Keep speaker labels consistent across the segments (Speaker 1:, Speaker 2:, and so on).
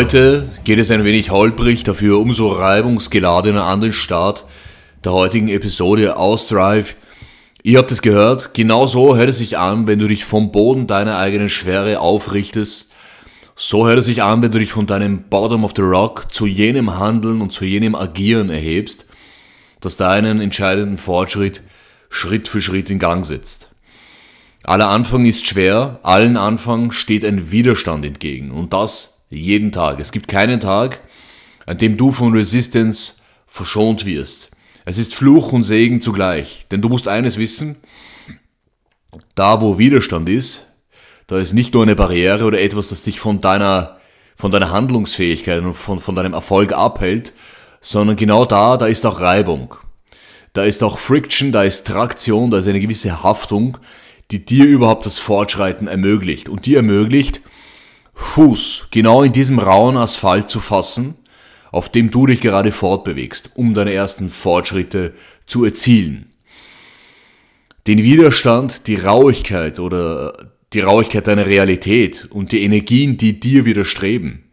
Speaker 1: Heute geht es ein wenig holprig, dafür umso reibungsgeladener an den Start der heutigen Episode aus Drive. Ihr habt es gehört, genau so hört es sich an, wenn du dich vom Boden deiner eigenen Schwere aufrichtest. So hört es sich an, wenn du dich von deinem Bottom of the Rock zu jenem Handeln und zu jenem Agieren erhebst, das deinen entscheidenden Fortschritt Schritt für Schritt in Gang setzt. Aller Anfang ist schwer, allen Anfang steht ein Widerstand entgegen und das jeden Tag. Es gibt keinen Tag, an dem du von Resistance verschont wirst. Es ist Fluch und Segen zugleich, denn du musst eines wissen, da wo Widerstand ist, da ist nicht nur eine Barriere oder etwas, das dich von deiner, von deiner Handlungsfähigkeit und von, von deinem Erfolg abhält, sondern genau da, da ist auch Reibung. Da ist auch Friction, da ist Traktion, da ist eine gewisse Haftung, die dir überhaupt das Fortschreiten ermöglicht. Und die ermöglicht, Fuß genau in diesem rauen Asphalt zu fassen, auf dem du dich gerade fortbewegst, um deine ersten Fortschritte zu erzielen. Den Widerstand, die Rauigkeit oder die Rauigkeit deiner Realität und die Energien, die dir widerstreben,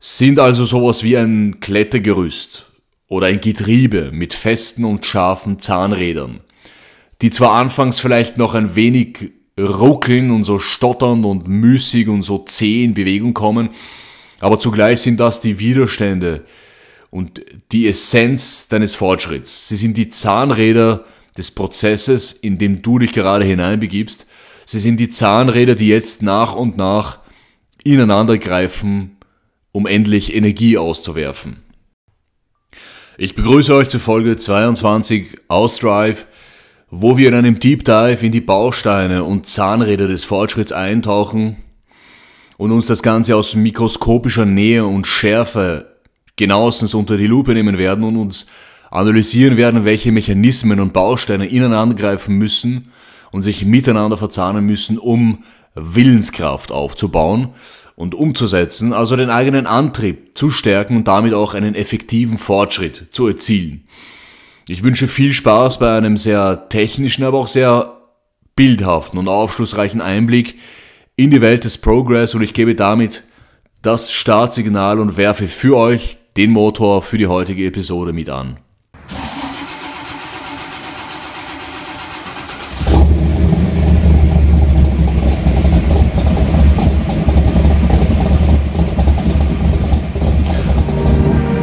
Speaker 1: sind also sowas wie ein Klettergerüst oder ein Getriebe mit festen und scharfen Zahnrädern, die zwar anfangs vielleicht noch ein wenig ruckeln und so stotternd und müßig und so zäh in Bewegung kommen, aber zugleich sind das die Widerstände und die Essenz deines Fortschritts. Sie sind die Zahnräder des Prozesses, in dem du dich gerade hineinbegibst. Sie sind die Zahnräder, die jetzt nach und nach ineinander greifen, um endlich Energie auszuwerfen. Ich begrüße euch zur Folge 22 aus Drive wo wir in einem Deep Dive in die Bausteine und Zahnräder des Fortschritts eintauchen und uns das Ganze aus mikroskopischer Nähe und Schärfe genauestens unter die Lupe nehmen werden und uns analysieren werden, welche Mechanismen und Bausteine ineinander greifen müssen und sich miteinander verzahnen müssen, um Willenskraft aufzubauen und umzusetzen, also den eigenen Antrieb zu stärken und damit auch einen effektiven Fortschritt zu erzielen. Ich wünsche viel Spaß bei einem sehr technischen, aber auch sehr bildhaften und aufschlussreichen Einblick in die Welt des Progress und ich gebe damit das Startsignal und werfe für euch den Motor für die heutige Episode mit an.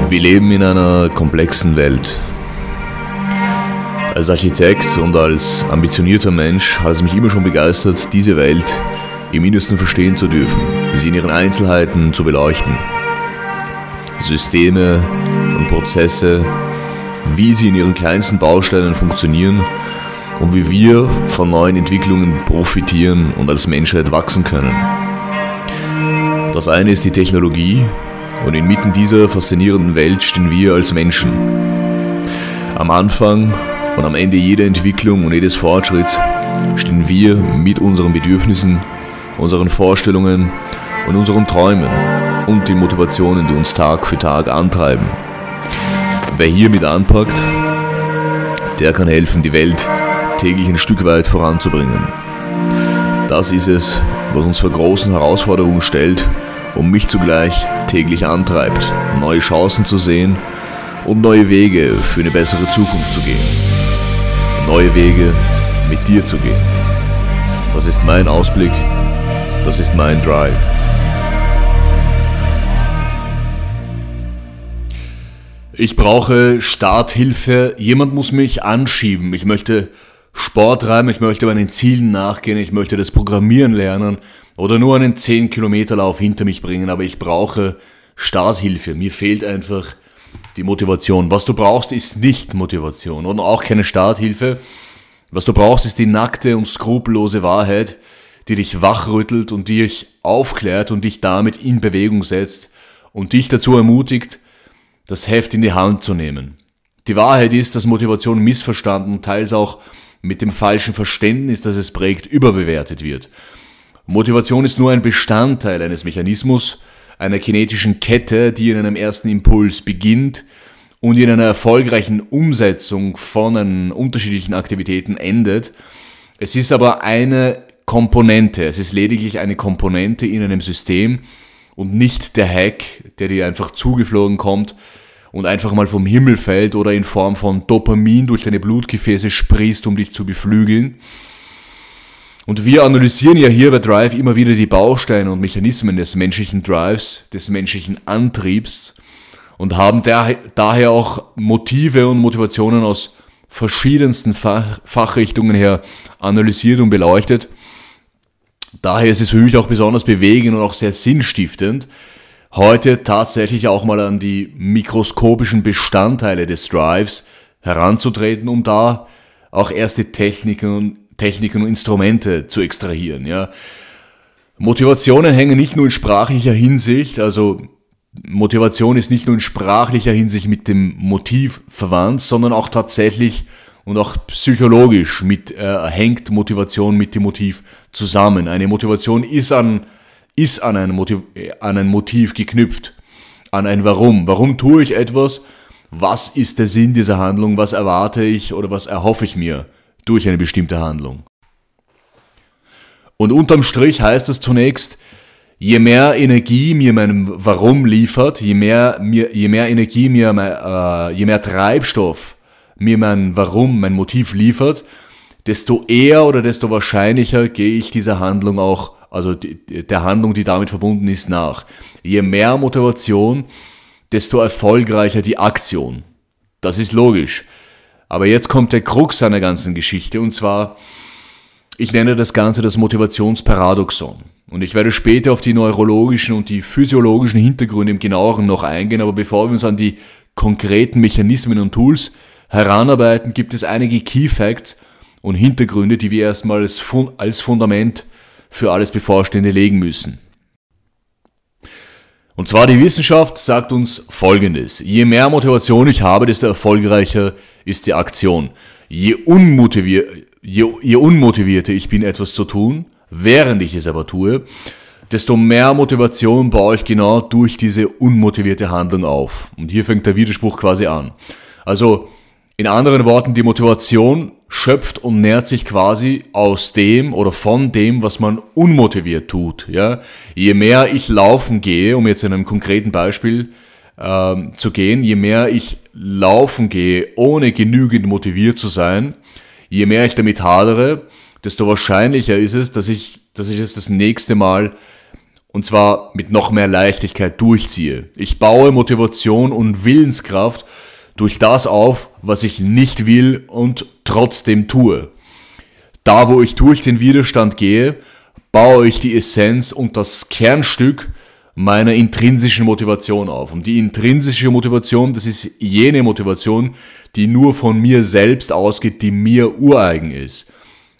Speaker 1: Wir leben in einer komplexen Welt. Als Architekt und als ambitionierter Mensch hat es mich immer schon begeistert, diese Welt im Innersten verstehen zu dürfen, sie in ihren Einzelheiten zu beleuchten. Systeme und Prozesse, wie sie in ihren kleinsten Bausteinen funktionieren und wie wir von neuen Entwicklungen profitieren und als Menschheit wachsen können. Das eine ist die Technologie und inmitten dieser faszinierenden Welt stehen wir als Menschen. Am Anfang und am Ende jeder Entwicklung und jedes Fortschritts stehen wir mit unseren Bedürfnissen, unseren Vorstellungen und unseren Träumen und den Motivationen, die uns Tag für Tag antreiben. Wer hier mit anpackt, der kann helfen, die Welt täglich ein Stück weit voranzubringen. Das ist es, was uns vor großen Herausforderungen stellt und mich zugleich täglich antreibt, neue Chancen zu sehen und neue Wege für eine bessere Zukunft zu gehen neue Wege mit dir zu gehen. Das ist mein Ausblick, das ist mein Drive. Ich brauche Starthilfe, jemand muss mich anschieben. Ich möchte Sport treiben, ich möchte meinen Zielen nachgehen, ich möchte das Programmieren lernen oder nur einen 10 Kilometer Lauf hinter mich bringen, aber ich brauche Starthilfe. Mir fehlt einfach die Motivation. Was du brauchst, ist nicht Motivation und auch keine Starthilfe. Was du brauchst, ist die nackte und skrupellose Wahrheit, die dich wachrüttelt und dich aufklärt und dich damit in Bewegung setzt und dich dazu ermutigt, das Heft in die Hand zu nehmen. Die Wahrheit ist, dass Motivation missverstanden, teils auch mit dem falschen Verständnis, das es prägt, überbewertet wird. Motivation ist nur ein Bestandteil eines Mechanismus, einer kinetischen Kette, die in einem ersten Impuls beginnt und in einer erfolgreichen Umsetzung von unterschiedlichen Aktivitäten endet. Es ist aber eine Komponente, es ist lediglich eine Komponente in einem System und nicht der Hack, der dir einfach zugeflogen kommt und einfach mal vom Himmel fällt oder in Form von Dopamin durch deine Blutgefäße sprießt, um dich zu beflügeln. Und wir analysieren ja hier bei Drive immer wieder die Bausteine und Mechanismen des menschlichen Drives, des menschlichen Antriebs und haben daher auch Motive und Motivationen aus verschiedensten Fach Fachrichtungen her analysiert und beleuchtet. Daher ist es für mich auch besonders bewegend und auch sehr sinnstiftend, heute tatsächlich auch mal an die mikroskopischen Bestandteile des Drives heranzutreten, um da auch erste Techniken und, Techniken und Instrumente zu extrahieren. Ja. Motivationen hängen nicht nur in sprachlicher Hinsicht, also Motivation ist nicht nur in sprachlicher Hinsicht mit dem Motiv verwandt, sondern auch tatsächlich und auch psychologisch mit, äh, hängt Motivation mit dem Motiv zusammen. Eine Motivation ist an ist an ein, Motiv, an ein Motiv geknüpft, an ein Warum. Warum tue ich etwas? Was ist der Sinn dieser Handlung? Was erwarte ich oder was erhoffe ich mir durch eine bestimmte Handlung? Und unterm Strich heißt das zunächst, je mehr Energie mir mein Warum liefert, je mehr, mir, je mehr Energie mir, äh, je mehr Treibstoff mir mein Warum, mein Motiv liefert, desto eher oder desto wahrscheinlicher gehe ich dieser Handlung auch also der Handlung, die damit verbunden ist, nach. Je mehr Motivation, desto erfolgreicher die Aktion. Das ist logisch. Aber jetzt kommt der Krux seiner ganzen Geschichte und zwar, ich nenne das Ganze das Motivationsparadoxon. Und ich werde später auf die neurologischen und die physiologischen Hintergründe im genaueren noch eingehen, aber bevor wir uns an die konkreten Mechanismen und Tools heranarbeiten, gibt es einige Key Facts und Hintergründe, die wir erstmal als Fundament für alles Bevorstehende legen müssen. Und zwar die Wissenschaft sagt uns Folgendes. Je mehr Motivation ich habe, desto erfolgreicher ist die Aktion. Je, unmotivier je, je unmotivierter ich bin, etwas zu tun, während ich es aber tue, desto mehr Motivation baue ich genau durch diese unmotivierte Handlung auf. Und hier fängt der Widerspruch quasi an. Also in anderen Worten, die Motivation schöpft und nährt sich quasi aus dem oder von dem, was man unmotiviert tut. Ja? Je mehr ich laufen gehe, um jetzt in einem konkreten Beispiel ähm, zu gehen, je mehr ich laufen gehe, ohne genügend motiviert zu sein, je mehr ich damit hadere, desto wahrscheinlicher ist es, dass ich, dass ich es das nächste Mal und zwar mit noch mehr Leichtigkeit durchziehe. Ich baue Motivation und Willenskraft durch das auf, was ich nicht will und trotzdem tue. Da, wo ich durch den Widerstand gehe, baue ich die Essenz und das Kernstück meiner intrinsischen Motivation auf. Und die intrinsische Motivation, das ist jene Motivation, die nur von mir selbst ausgeht, die mir ureigen ist.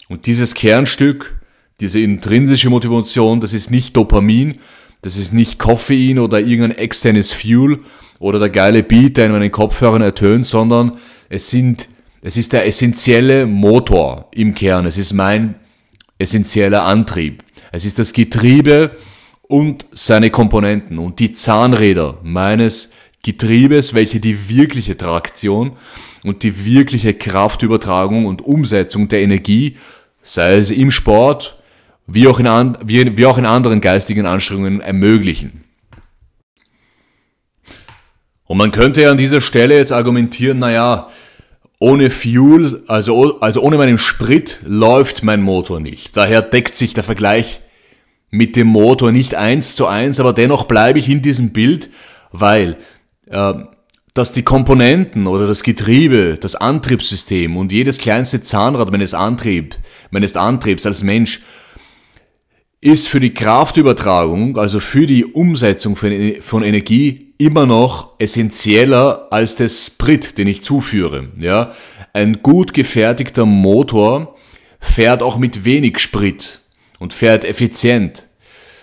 Speaker 1: Und dieses Kernstück, diese intrinsische Motivation, das ist nicht Dopamin, das ist nicht Koffein oder irgendein externes Fuel, oder der geile Beat, der in meinen Kopfhörern ertönt, sondern es sind, es ist der essentielle Motor im Kern. Es ist mein essentieller Antrieb. Es ist das Getriebe und seine Komponenten und die Zahnräder meines Getriebes, welche die wirkliche Traktion und die wirkliche Kraftübertragung und Umsetzung der Energie, sei es im Sport, wie auch in, an, wie, wie auch in anderen geistigen Anstrengungen ermöglichen. Und man könnte ja an dieser Stelle jetzt argumentieren, naja, ohne Fuel, also, also ohne meinen Sprit läuft mein Motor nicht. Daher deckt sich der Vergleich mit dem Motor nicht eins zu eins, aber dennoch bleibe ich in diesem Bild, weil äh, dass die Komponenten oder das Getriebe, das Antriebssystem und jedes kleinste Zahnrad meines, Antrieb, meines Antriebs als Mensch ist für die Kraftübertragung, also für die Umsetzung von Energie immer noch essentieller als der Sprit, den ich zuführe. Ja? Ein gut gefertigter Motor fährt auch mit wenig Sprit und fährt effizient.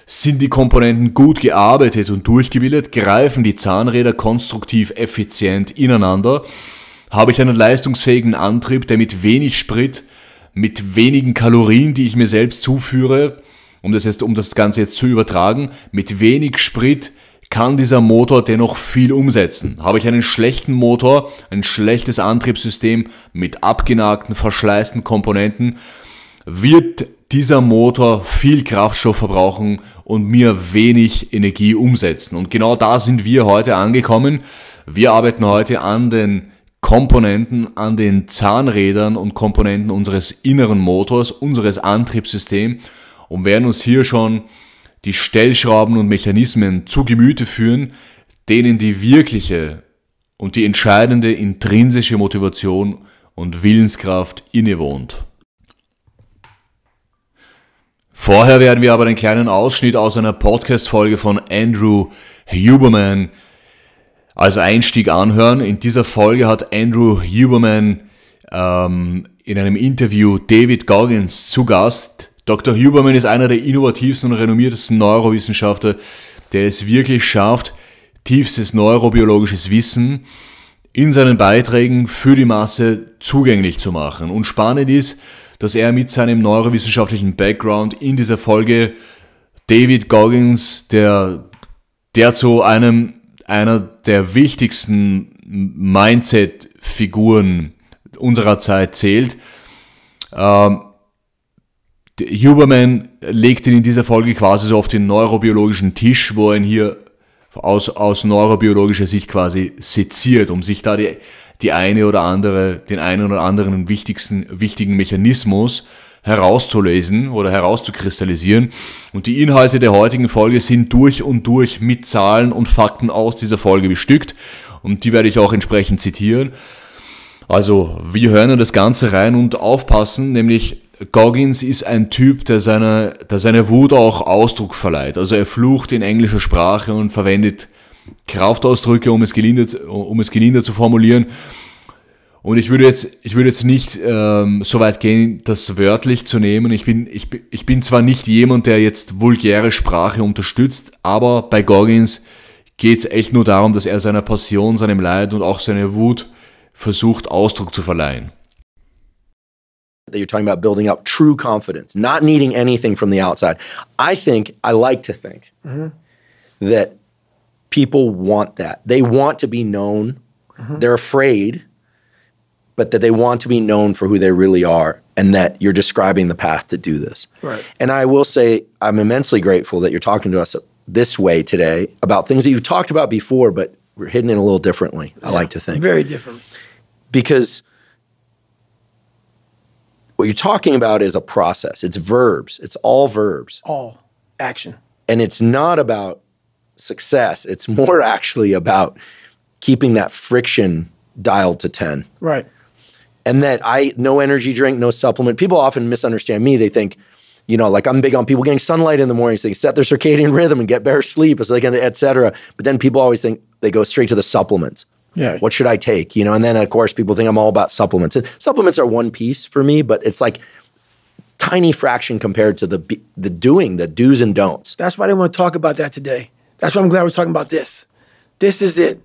Speaker 1: Sind die Komponenten gut gearbeitet und durchgebildet, greifen die Zahnräder konstruktiv effizient ineinander, habe ich einen leistungsfähigen Antrieb, der mit wenig Sprit, mit wenigen Kalorien, die ich mir selbst zuführe, um das, jetzt, um das Ganze jetzt zu übertragen, mit wenig Sprit kann dieser Motor dennoch viel umsetzen. Habe ich einen schlechten Motor, ein schlechtes Antriebssystem mit abgenagten, verschleißten Komponenten, wird dieser Motor viel Kraftstoff verbrauchen und mir wenig Energie umsetzen. Und genau da sind wir heute angekommen. Wir arbeiten heute an den Komponenten, an den Zahnrädern und Komponenten unseres inneren Motors, unseres Antriebssystems und werden uns hier schon die Stellschrauben und Mechanismen zu Gemüte führen, denen die wirkliche und die entscheidende intrinsische Motivation und Willenskraft innewohnt. Vorher werden wir aber einen kleinen Ausschnitt aus einer Podcast-Folge von Andrew Huberman als Einstieg anhören. In dieser Folge hat Andrew Huberman ähm, in einem Interview David Goggins zu Gast. Dr. Huberman ist einer der innovativsten und renommiertesten Neurowissenschaftler, der es wirklich schafft, tiefstes neurobiologisches Wissen in seinen Beiträgen für die Masse zugänglich zu machen. Und spannend ist, dass er mit seinem neurowissenschaftlichen Background in dieser Folge David Goggins, der, der zu einem, einer der wichtigsten Mindset-Figuren unserer Zeit zählt, ähm, Huberman legt ihn in dieser Folge quasi so auf den neurobiologischen Tisch, wo er ihn hier aus, aus neurobiologischer Sicht quasi seziert, um sich da die die eine oder andere, den einen oder anderen wichtigsten, wichtigen Mechanismus herauszulesen oder herauszukristallisieren. Und die Inhalte der heutigen Folge sind durch und durch mit Zahlen und Fakten aus dieser Folge bestückt. Und die werde ich auch entsprechend zitieren. Also, wir hören das Ganze rein und aufpassen, nämlich Goggins ist ein Typ, der seiner, der seiner Wut auch Ausdruck verleiht. Also er flucht in englischer Sprache und verwendet Kraftausdrücke, um es gelindert, um es gelindert zu formulieren. Und ich würde jetzt, ich würde jetzt nicht ähm, so weit gehen, das wörtlich zu nehmen. Ich bin, ich, ich bin zwar nicht jemand, der jetzt vulgäre Sprache unterstützt, aber bei Goggins geht es echt nur darum, dass er seiner Passion, seinem Leid und auch seiner Wut versucht, Ausdruck zu verleihen.
Speaker 2: That you're talking about building up true confidence, not needing anything from the outside. I think, I like to think mm-hmm. that people want that. They want to be known. Mm-hmm. They're afraid, but that they want to be known for who they really are and that you're describing the path to do this.
Speaker 3: Right.
Speaker 2: And I will say I'm immensely grateful that you're talking to us this way today about things that you've talked about before, but we're hidden it a little differently, yeah, I like to think.
Speaker 3: Very different.
Speaker 2: Because what you're talking about is a process. It's verbs. It's all verbs.
Speaker 3: All action.
Speaker 2: And it's not about success. It's more actually about keeping that friction dialed to 10.
Speaker 3: Right.
Speaker 2: And that I, no energy drink, no supplement. People often misunderstand me. They think, you know, like I'm big on people getting sunlight in the mornings. They set their circadian rhythm and get better sleep, so they can, et cetera. But then people always think they go straight to the supplements.
Speaker 3: Yeah.
Speaker 2: What should I take? You know, and then of course people think I'm all about supplements. And supplements are one piece for me, but it's like tiny fraction compared to the the doing, the do's and don'ts.
Speaker 3: That's why I didn't want to talk about that today. That's why I'm glad we're talking about this. This is it.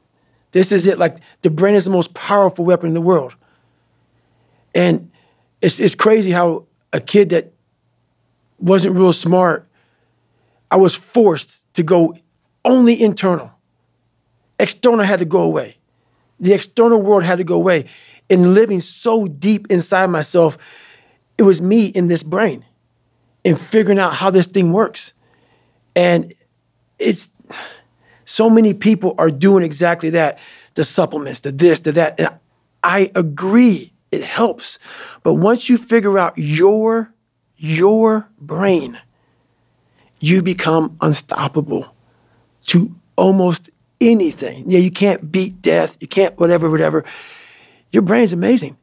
Speaker 3: This is it. Like the brain is the most powerful weapon in the world. And it's, it's crazy how a kid that wasn't real smart, I was forced to go only internal. External had to go away. The external world had to go away. And living so deep inside myself, it was me in this brain and figuring out how this thing works. And it's so many people are doing exactly that the supplements, the this, the that. And I agree, it helps. But once you figure out your your brain, you become unstoppable to almost anything. Yeah, you can't beat death, you can't whatever, whatever. Your brain's amazing.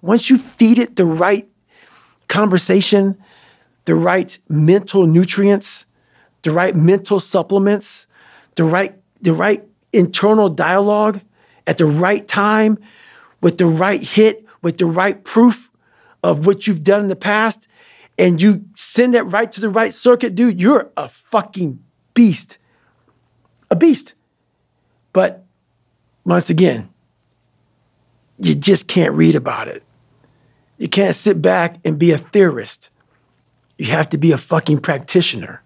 Speaker 3: Once you feed it the right conversation, the right mental nutrients, the right mental supplements, the right, the right internal dialogue at the right time with the right hit, with the right proof of what you've done in the past, and you send that right to the right circuit, dude, you're a fucking beast. A beast. But once again, you just can't read about it. You can't sit back and be a theorist. You have to be a fucking practitioner.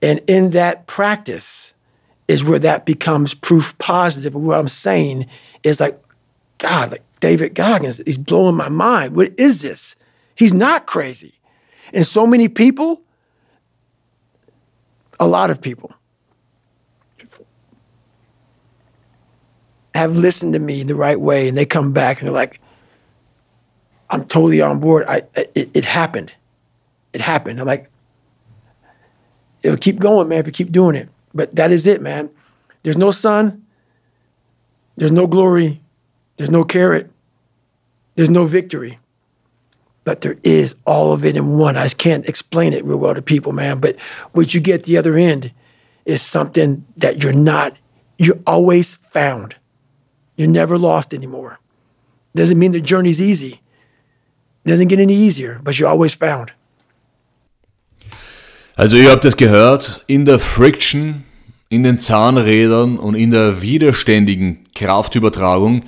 Speaker 3: And in that practice is where that becomes proof positive. What I'm saying is like, God, like David Goggins, he's blowing my mind. What is this? He's not crazy. And so many people, a lot of people, have listened to me the right way and they come back and they're like, I'm totally on board. I it, it happened. It happened. I'm like, it'll keep going, man, if you keep doing it. But that is it, man. There's no sun, there's no glory, there's no carrot, there's no victory. But there is all of it in one. I can't explain it real well to people, man. But what you get the other end is something that you're not, you're always found. You're never lost anymore. Doesn't mean the journey's easy. Doesn't get any easier, but you're always found.
Speaker 1: Also ihr habt es gehört, in der Friction, in den Zahnrädern und in der widerständigen Kraftübertragung,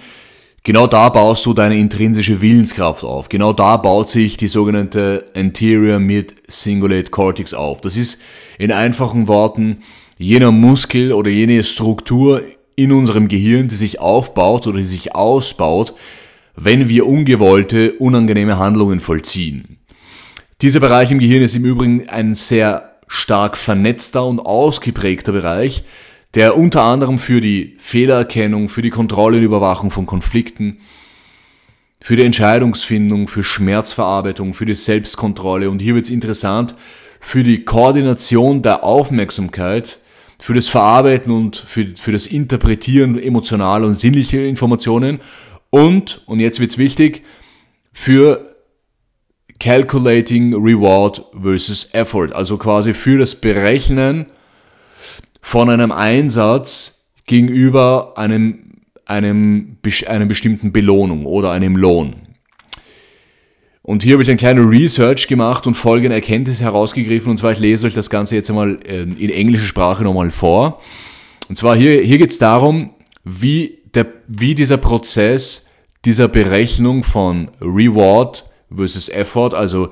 Speaker 1: genau da baust du deine intrinsische Willenskraft auf. Genau da baut sich die sogenannte Anterior Mid Cingulate Cortex auf. Das ist in einfachen Worten jener Muskel oder jene Struktur in unserem Gehirn, die sich aufbaut oder die sich ausbaut, wenn wir ungewollte, unangenehme Handlungen vollziehen. Dieser Bereich im Gehirn ist im Übrigen ein sehr stark vernetzter und ausgeprägter Bereich, der unter anderem für die Fehlererkennung, für die Kontrolle und Überwachung von Konflikten, für die Entscheidungsfindung, für Schmerzverarbeitung, für die Selbstkontrolle und hier wird es interessant, für die Koordination der Aufmerksamkeit, für das Verarbeiten und für, für das Interpretieren emotionaler und sinnlicher Informationen und, und jetzt wird es wichtig, für Calculating Reward versus Effort, also quasi für das Berechnen von einem Einsatz gegenüber einem, einem, einem bestimmten Belohnung oder einem Lohn. Und hier habe ich ein kleines Research gemacht und folgende Erkenntnis herausgegriffen. Und zwar, ich lese euch das Ganze jetzt einmal ähm, in englischer Sprache nochmal vor. Und zwar hier, hier geht es darum, wie, der, wie dieser Prozess dieser Berechnung von Reward versus Effort, also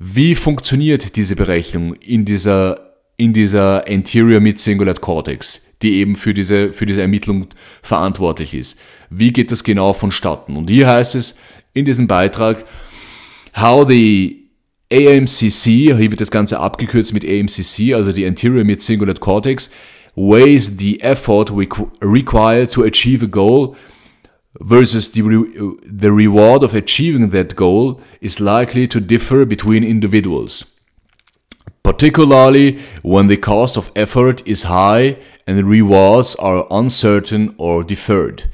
Speaker 1: wie funktioniert diese Berechnung in dieser, in dieser Anterior Mid-Cingulate Cortex, die eben für diese, für diese Ermittlung verantwortlich ist. Wie geht das genau vonstatten? Und hier heißt es in diesem Beitrag, how the AMCC, hier wird das Ganze abgekürzt mit AMCC, also die Anterior Mid-Cingulate Cortex, weighs the effort required to achieve a goal versus the, re the reward of achieving that goal is likely to differ between individuals. Particularly when the cost of effort is high and the rewards are uncertain or deferred.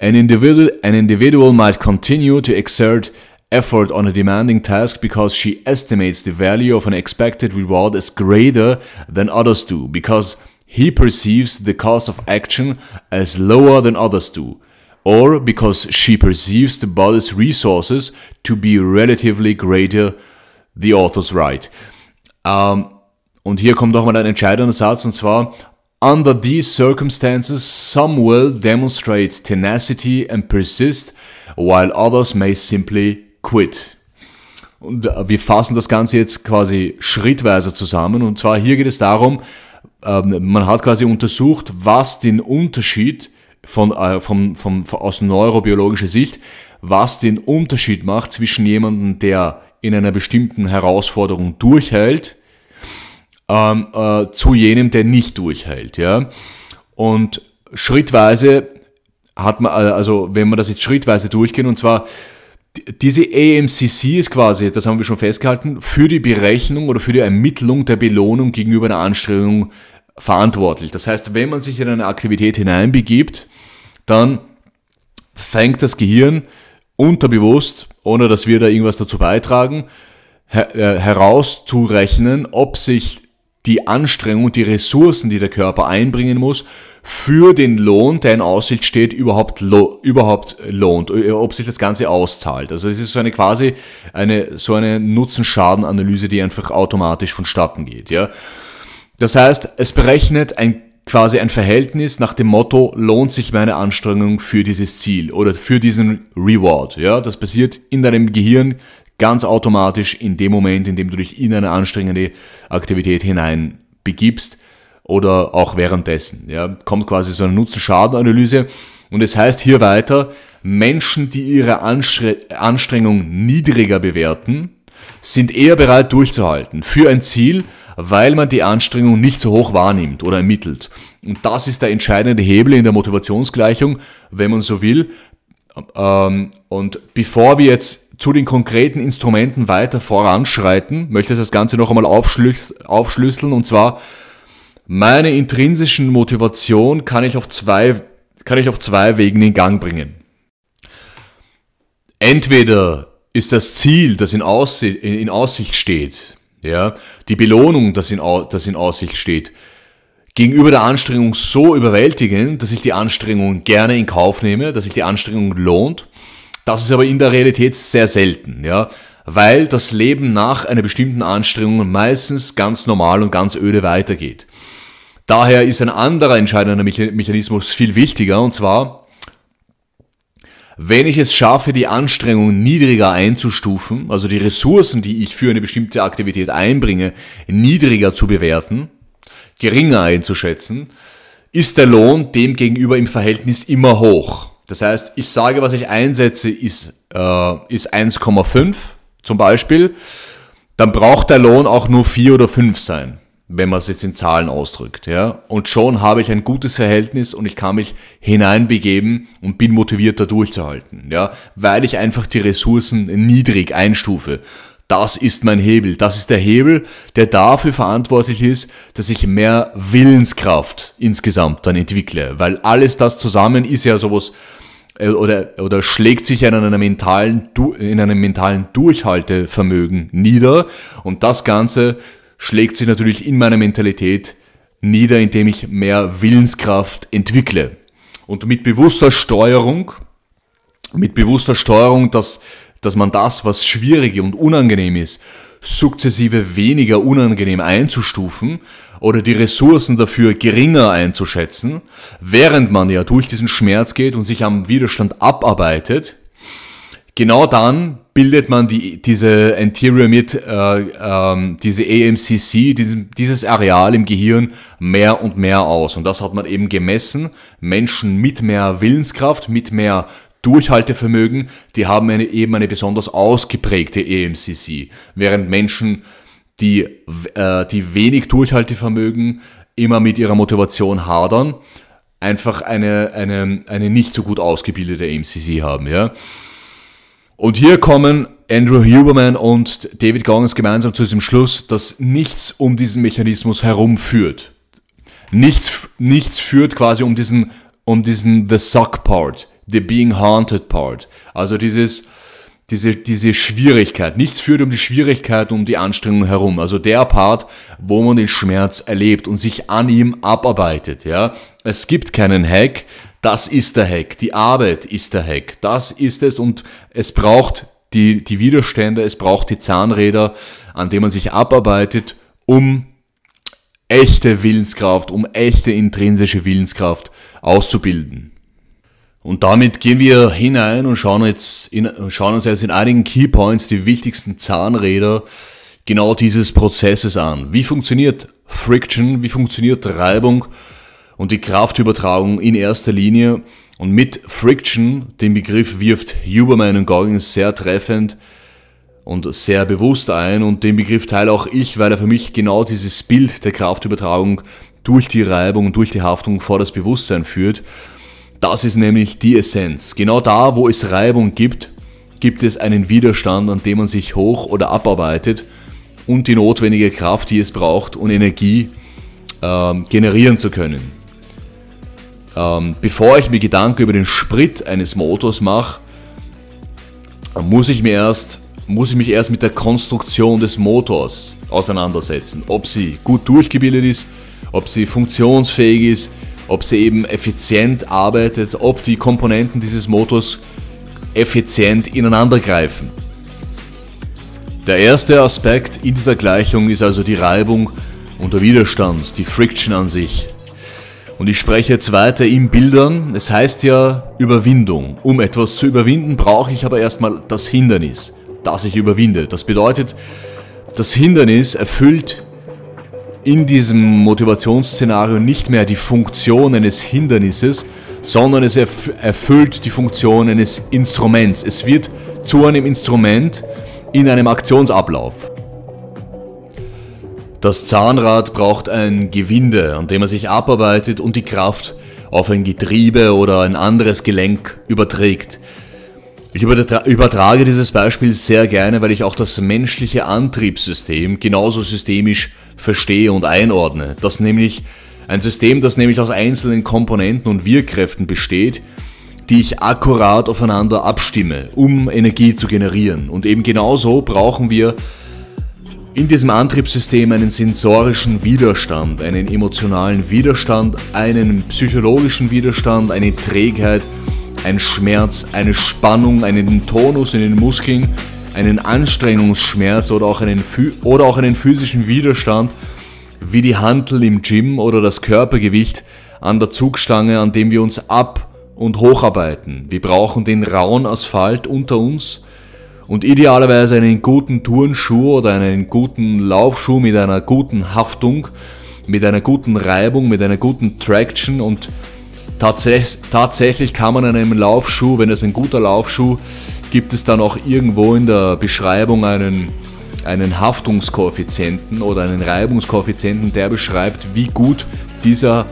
Speaker 1: An individual, an individual might continue to exert effort on a demanding task because she estimates the value of an expected reward as greater than others do, because he perceives the cost of action as lower than others do, or because she perceives the body's resources to be relatively greater, the author's right. Um, und hier kommt nochmal ein entscheidender Satz, und zwar, Under these circumstances, some will demonstrate tenacity and persist, while others may simply quit. Und wir fassen das Ganze jetzt quasi schrittweise zusammen. Und zwar hier geht es darum, ähm, man hat quasi untersucht, was den Unterschied von, äh, von, von, aus neurobiologischer Sicht, was den Unterschied macht zwischen jemandem, der in einer bestimmten Herausforderung durchhält, ähm, äh, zu jenem, der nicht durchhält. Ja? Und schrittweise hat man, äh, also wenn man das jetzt schrittweise durchgehen, und zwar diese AMCC ist quasi, das haben wir schon festgehalten, für die Berechnung oder für die Ermittlung der Belohnung gegenüber einer Anstrengung verantwortlich. Das heißt, wenn man sich in eine Aktivität hineinbegibt, dann fängt das Gehirn unterbewusst, ohne dass wir da irgendwas dazu beitragen, her äh, herauszurechnen, ob sich die Anstrengung, die Ressourcen, die der Körper einbringen muss, für den Lohn, der in Aussicht steht, überhaupt, lo überhaupt lohnt, äh, ob sich das Ganze auszahlt. Also es ist so eine quasi eine, so eine Nutzen-Schaden-Analyse, die einfach automatisch vonstatten geht, ja. Das heißt, es berechnet ein quasi ein Verhältnis nach dem Motto, lohnt sich meine Anstrengung für dieses Ziel oder für diesen Reward. Ja, das passiert in deinem Gehirn ganz automatisch in dem Moment, in dem du dich in eine anstrengende Aktivität hinein begibst oder auch währenddessen. Ja, kommt quasi so eine Nutzen-Schaden-Analyse. Und es heißt hier weiter, Menschen, die ihre Anstrengung niedriger bewerten, sind eher bereit durchzuhalten für ein Ziel, weil man die Anstrengung nicht so hoch wahrnimmt oder ermittelt. Und das ist der entscheidende Hebel in der Motivationsgleichung, wenn man so will. Ähm, und bevor wir jetzt zu den konkreten Instrumenten weiter voranschreiten, möchte ich das Ganze noch einmal aufschlüsseln. Und zwar, meine intrinsischen Motivation kann ich auf zwei, kann ich auf zwei Wegen in Gang bringen. Entweder ist das Ziel, das in, Aussicht, in Aussicht steht, ja, die Belohnung, das in, das in Aussicht steht, gegenüber der Anstrengung so überwältigend, dass ich die Anstrengung gerne in Kauf nehme, dass sich die Anstrengung lohnt. Das ist aber in der Realität sehr selten, ja, weil das Leben nach einer bestimmten Anstrengung meistens ganz normal und ganz öde weitergeht. Daher ist ein anderer entscheidender Mechanismus viel wichtiger, und zwar wenn ich es schaffe, die Anstrengung niedriger einzustufen, also die Ressourcen, die ich für eine bestimmte Aktivität einbringe, niedriger zu bewerten, geringer einzuschätzen, ist der Lohn dem gegenüber im Verhältnis immer hoch. Das heißt, ich sage, was ich einsetze, ist, äh, ist 1,5 zum Beispiel, dann braucht der Lohn auch nur 4 oder 5 sein wenn man es jetzt in Zahlen ausdrückt. Ja? Und schon habe ich ein gutes Verhältnis und ich kann mich hineinbegeben und bin motiviert, da durchzuhalten. Ja? Weil ich einfach die Ressourcen niedrig einstufe. Das ist mein Hebel. Das ist der Hebel, der dafür verantwortlich ist, dass ich mehr Willenskraft insgesamt dann entwickle. Weil alles das zusammen ist ja sowas, äh, oder, oder schlägt sich in einem mentalen, in einem mentalen Durchhaltevermögen nieder. Und das Ganze schlägt sich natürlich in meiner Mentalität nieder, indem ich mehr Willenskraft entwickle. Und mit bewusster Steuerung, mit bewusster Steuerung, dass, dass man das, was schwierig und unangenehm ist, sukzessive weniger unangenehm einzustufen oder die Ressourcen dafür geringer einzuschätzen, während man ja durch diesen Schmerz geht und sich am Widerstand abarbeitet, genau dann bildet man die, diese Anterior Mid, äh, ähm, diese AMCC, dieses, dieses Areal im Gehirn mehr und mehr aus. Und das hat man eben gemessen. Menschen mit mehr Willenskraft, mit mehr Durchhaltevermögen, die haben eine, eben eine besonders ausgeprägte AMCC. Während Menschen, die, äh, die wenig Durchhaltevermögen, immer mit ihrer Motivation hadern, einfach eine, eine, eine nicht so gut ausgebildete AMCC haben. Ja? Und hier kommen Andrew Huberman und David Goggins gemeinsam zu diesem Schluss, dass nichts um diesen Mechanismus herum führt. Nichts, nichts führt quasi um diesen, um diesen The Suck Part, the Being Haunted Part. Also dieses, diese, diese Schwierigkeit. Nichts führt um die Schwierigkeit, um die Anstrengung herum. Also der Part, wo man den Schmerz erlebt und sich an ihm abarbeitet. Ja, es gibt keinen Hack. Das ist der Hack. Die Arbeit ist der Hack. Das ist es und es braucht die, die Widerstände, es braucht die Zahnräder, an denen man sich abarbeitet, um echte Willenskraft, um echte intrinsische Willenskraft auszubilden. Und damit gehen wir hinein und schauen, jetzt in, schauen uns jetzt in einigen Keypoints die wichtigsten Zahnräder genau dieses Prozesses an. Wie funktioniert Friction? Wie funktioniert Reibung und die Kraftübertragung in erster Linie? Und mit Friction, den Begriff wirft Huberman und Goggins sehr treffend und sehr bewusst ein und den Begriff teile auch ich, weil er für mich genau dieses Bild der Kraftübertragung durch die Reibung und durch die Haftung vor das Bewusstsein führt. Das ist nämlich die Essenz. Genau da, wo es Reibung gibt, gibt es einen Widerstand, an dem man sich hoch oder abarbeitet und die notwendige Kraft, die es braucht, um Energie ähm, generieren zu können. Ähm, bevor ich mir Gedanken über den Sprit eines Motors mache, muss ich, mir erst, muss ich mich erst mit der Konstruktion des Motors auseinandersetzen. Ob sie gut durchgebildet ist, ob sie funktionsfähig ist, ob sie eben effizient arbeitet, ob die Komponenten dieses Motors effizient ineinander greifen. Der erste Aspekt in dieser Gleichung ist also die Reibung und der Widerstand, die Friction an sich. Und ich spreche jetzt weiter in Bildern. Es heißt ja Überwindung. Um etwas zu überwinden, brauche ich aber erstmal das Hindernis, das ich überwinde. Das bedeutet, das Hindernis erfüllt in diesem Motivationsszenario nicht mehr die Funktion eines Hindernisses, sondern es erfüllt die Funktion eines Instruments. Es wird zu einem Instrument in einem Aktionsablauf. Das Zahnrad braucht ein Gewinde, an dem er sich abarbeitet und die Kraft auf ein Getriebe oder ein anderes Gelenk überträgt. Ich übertrage dieses Beispiel sehr gerne, weil ich auch das menschliche Antriebssystem genauso systemisch verstehe und einordne. Das nämlich ein System, das nämlich aus einzelnen Komponenten und Wirkkräften besteht, die ich akkurat aufeinander abstimme, um Energie zu generieren. Und eben genauso brauchen wir in diesem Antriebssystem einen sensorischen Widerstand, einen emotionalen Widerstand, einen psychologischen Widerstand, eine Trägheit, ein Schmerz, eine Spannung, einen Tonus in den Muskeln, einen Anstrengungsschmerz oder auch einen, oder auch einen physischen Widerstand, wie die Hantel im Gym oder das Körpergewicht an der Zugstange, an dem wir uns ab- und hocharbeiten. Wir brauchen den rauen Asphalt unter uns, und idealerweise einen guten Turnschuh oder einen guten Laufschuh mit einer guten Haftung, mit einer guten Reibung, mit einer guten Traction und tatsächlich kann man an einem Laufschuh, wenn es ein guter Laufschuh, gibt es dann auch irgendwo in der Beschreibung einen, einen Haftungskoeffizienten oder einen Reibungskoeffizienten, der beschreibt, wie gut dieser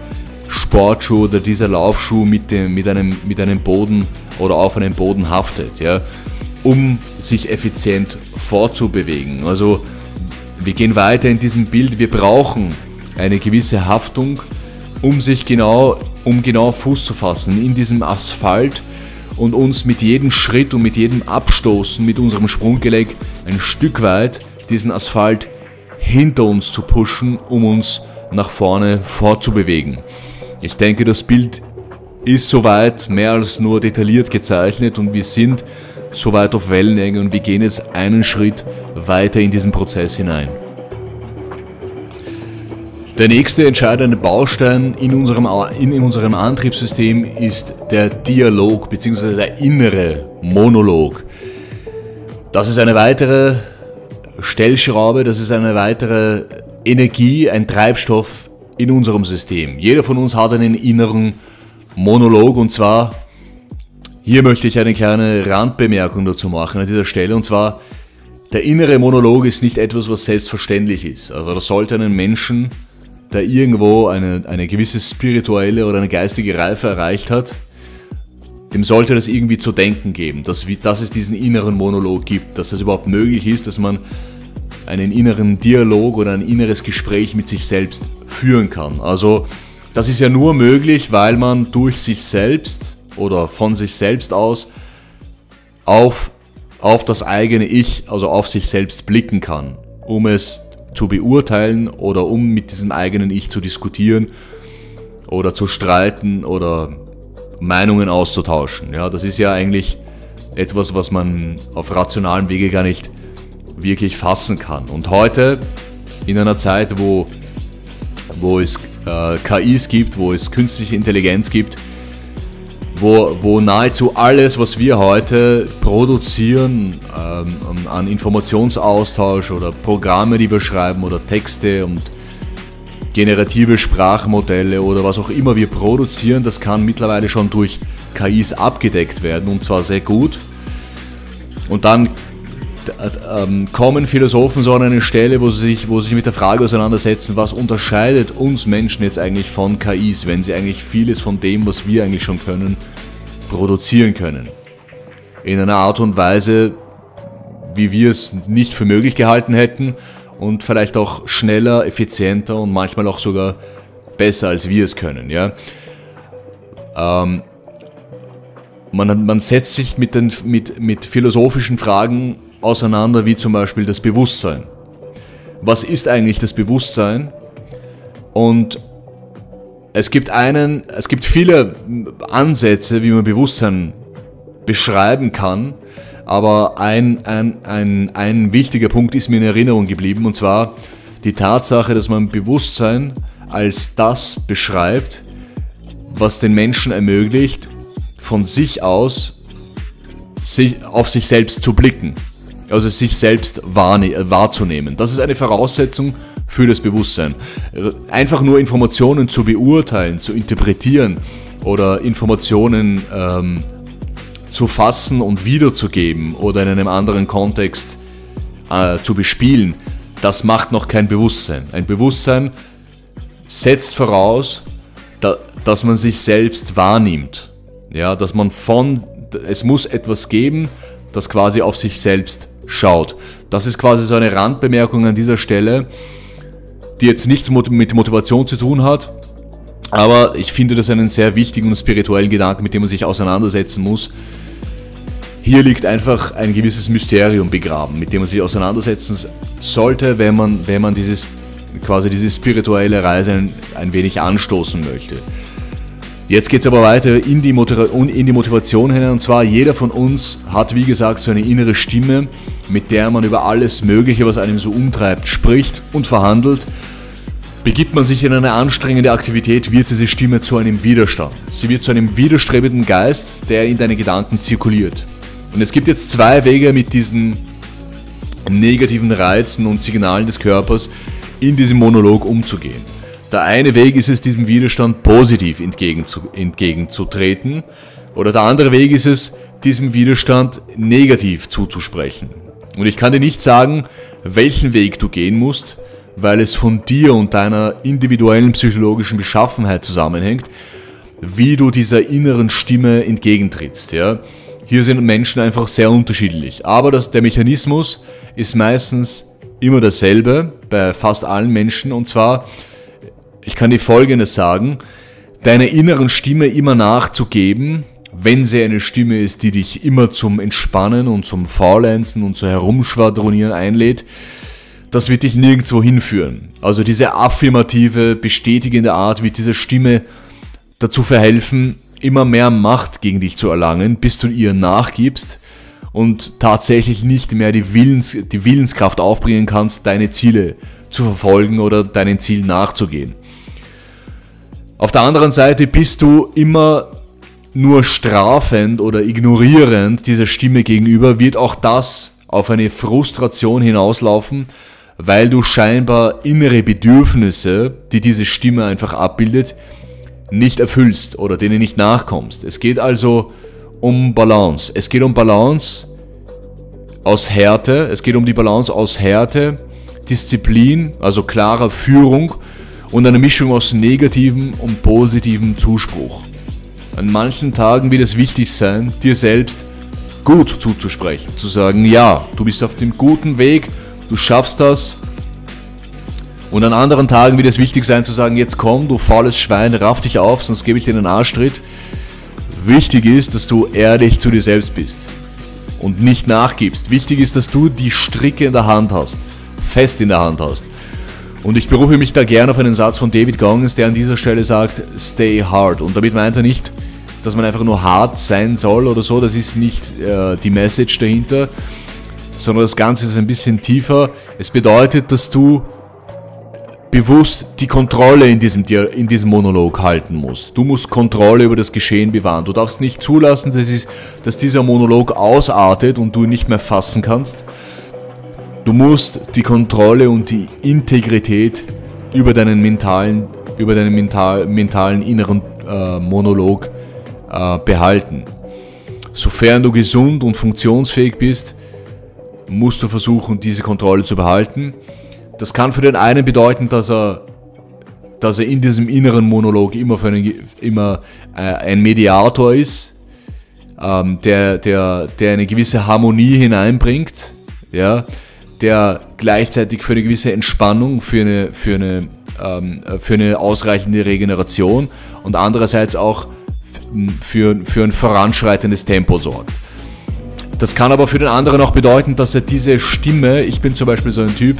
Speaker 1: Sportschuh oder dieser Laufschuh mit, dem, mit, einem, mit einem Boden oder auf einem Boden haftet. Ja um sich effizient fortzubewegen. Also wir gehen weiter in diesem Bild, wir brauchen eine gewisse Haftung, um sich genau, um genau Fuß zu fassen in diesem Asphalt und uns mit jedem Schritt und mit jedem Abstoßen mit unserem Sprunggelenk ein Stück weit diesen Asphalt hinter uns zu pushen, um uns nach vorne fortzubewegen. Ich denke, das Bild ist soweit mehr als nur detailliert gezeichnet und wir sind so weit auf Wellenlänge und wir gehen jetzt einen Schritt weiter in diesen Prozess hinein. Der nächste entscheidende Baustein in unserem, in unserem Antriebssystem ist der Dialog bzw. der innere Monolog. Das ist eine weitere Stellschraube, das ist eine weitere Energie, ein Treibstoff in unserem System. Jeder von uns hat einen inneren Monolog und zwar hier möchte ich eine kleine Randbemerkung dazu machen an dieser Stelle und zwar, der innere Monolog ist nicht etwas, was selbstverständlich ist. Also das sollte einen Menschen, der irgendwo eine, eine gewisse spirituelle oder eine geistige Reife erreicht hat, dem sollte das irgendwie zu denken geben, dass, dass es diesen inneren Monolog gibt, dass das überhaupt möglich ist, dass man einen inneren Dialog oder ein inneres Gespräch mit sich selbst führen kann. Also das ist ja nur möglich, weil man durch sich selbst oder von sich selbst aus auf, auf das eigene Ich, also auf sich selbst blicken kann, um es zu beurteilen oder um mit diesem eigenen Ich zu diskutieren oder zu streiten oder Meinungen auszutauschen. Ja, das ist ja eigentlich etwas, was man auf rationalem Wege gar nicht wirklich fassen kann. Und heute, in einer Zeit, wo, wo es äh, KIs gibt, wo es künstliche Intelligenz gibt, wo, wo nahezu alles, was wir heute produzieren, ähm, an Informationsaustausch oder Programme, die wir schreiben oder Texte und generative Sprachmodelle oder was auch immer wir produzieren, das kann mittlerweile schon durch KIs abgedeckt werden und zwar sehr gut. Und dann ähm, kommen Philosophen so an eine Stelle, wo sie, sich, wo sie sich mit der Frage auseinandersetzen, was unterscheidet uns Menschen jetzt eigentlich von KIs, wenn sie eigentlich vieles von dem, was wir eigentlich schon können, produzieren können. In einer Art und Weise, wie wir es nicht für möglich gehalten hätten und vielleicht auch schneller, effizienter und manchmal auch sogar besser, als wir es können. Ja? Ähm, man, man setzt sich mit, den, mit, mit philosophischen Fragen auseinander, wie zum Beispiel das Bewusstsein. Was ist eigentlich das Bewusstsein? Und es gibt einen, es gibt viele Ansätze, wie man Bewusstsein beschreiben kann, aber ein, ein, ein, ein wichtiger Punkt ist mir in Erinnerung geblieben, und zwar die Tatsache, dass man Bewusstsein als das beschreibt, was den Menschen ermöglicht, von sich aus sich, auf sich selbst zu blicken also sich selbst wahrzunehmen. Das ist eine Voraussetzung für das Bewusstsein. Einfach nur Informationen zu beurteilen, zu interpretieren oder Informationen ähm, zu fassen und wiederzugeben oder in einem anderen Kontext äh, zu bespielen, das macht noch kein Bewusstsein. Ein Bewusstsein setzt voraus, da, dass man sich selbst wahrnimmt. Ja, dass man von, es muss etwas geben, das quasi auf sich selbst schaut. Das ist quasi so eine Randbemerkung an dieser Stelle, die jetzt nichts mit Motivation zu tun hat, aber ich finde das einen sehr wichtigen und spirituellen Gedanken, mit dem man sich auseinandersetzen muss. Hier liegt einfach ein gewisses Mysterium begraben, mit dem man sich auseinandersetzen sollte, wenn man, wenn man dieses, quasi diese spirituelle Reise ein, ein wenig anstoßen möchte. Jetzt geht es aber weiter in die, in die Motivation hinein und zwar jeder von uns hat wie gesagt so eine innere Stimme, mit der man über alles Mögliche, was einem so umtreibt, spricht und verhandelt. Begibt man sich in eine anstrengende Aktivität, wird diese Stimme zu einem Widerstand. Sie wird zu einem widerstrebenden Geist, der in deine Gedanken zirkuliert. Und es gibt jetzt zwei Wege mit diesen negativen Reizen und Signalen des Körpers in diesem Monolog umzugehen. Der eine Weg ist es, diesem Widerstand positiv entgegenzu, entgegenzutreten, oder der andere Weg ist es, diesem Widerstand negativ zuzusprechen. Und ich kann dir nicht sagen, welchen Weg du gehen musst, weil es von dir und deiner individuellen psychologischen Beschaffenheit zusammenhängt, wie du dieser inneren Stimme entgegentrittst. Ja? Hier sind Menschen einfach sehr unterschiedlich. Aber das, der Mechanismus ist meistens immer dasselbe bei fast allen Menschen. Und zwar, ich kann dir Folgendes sagen, deiner inneren Stimme immer nachzugeben, wenn sie eine Stimme ist, die dich immer zum Entspannen und zum Faulenzen und zu Herumschwadronieren einlädt, das wird dich nirgendwo hinführen. Also diese affirmative, bestätigende Art wird dieser Stimme dazu verhelfen, immer mehr Macht gegen dich zu erlangen, bis du ihr nachgibst und tatsächlich nicht mehr die, Willens, die Willenskraft aufbringen kannst, deine Ziele zu verfolgen oder deinen Zielen nachzugehen. Auf der anderen Seite bist du immer nur strafend oder ignorierend dieser Stimme gegenüber, wird auch das auf eine Frustration hinauslaufen, weil du scheinbar innere Bedürfnisse, die diese Stimme einfach abbildet, nicht erfüllst oder denen nicht nachkommst. Es geht also um Balance. Es geht um Balance aus Härte, es geht um die Balance aus Härte, Disziplin, also klarer Führung und einer Mischung aus negativem und positivem Zuspruch. An manchen Tagen wird es wichtig sein, dir selbst gut zuzusprechen, zu sagen, ja, du bist auf dem guten Weg, du schaffst das. Und an anderen Tagen wird es wichtig sein zu sagen, jetzt komm, du faules Schwein, raff dich auf, sonst gebe ich dir einen Arschtritt. Wichtig ist, dass du ehrlich zu dir selbst bist und nicht nachgibst. Wichtig ist, dass du die Stricke in der Hand hast, fest in der Hand hast. Und ich berufe mich da gerne auf einen Satz von David Goggins, der an dieser Stelle sagt, stay hard. Und damit meint er nicht, dass man einfach nur hart sein soll oder so, das ist nicht äh, die Message dahinter, sondern das Ganze ist ein bisschen tiefer. Es bedeutet, dass du bewusst die Kontrolle in diesem, in diesem Monolog halten musst. Du musst Kontrolle über das Geschehen bewahren. Du darfst nicht zulassen, dass, es, dass dieser Monolog ausartet und du ihn nicht mehr fassen kannst Du musst die Kontrolle und die Integrität über deinen mentalen, über deinen mental, mentalen inneren äh, Monolog äh, behalten. Sofern du gesund und funktionsfähig bist, musst du versuchen, diese Kontrolle zu behalten. Das kann für den einen bedeuten, dass er, dass er in diesem inneren Monolog immer, für einen, immer äh, ein Mediator ist, ähm, der, der, der eine gewisse Harmonie hineinbringt. Ja? Der gleichzeitig für eine gewisse Entspannung, für eine, für eine, ähm, für eine ausreichende Regeneration und andererseits auch für, für ein voranschreitendes Tempo sorgt. Das kann aber für den anderen auch bedeuten, dass er diese Stimme, ich bin zum Beispiel so ein Typ,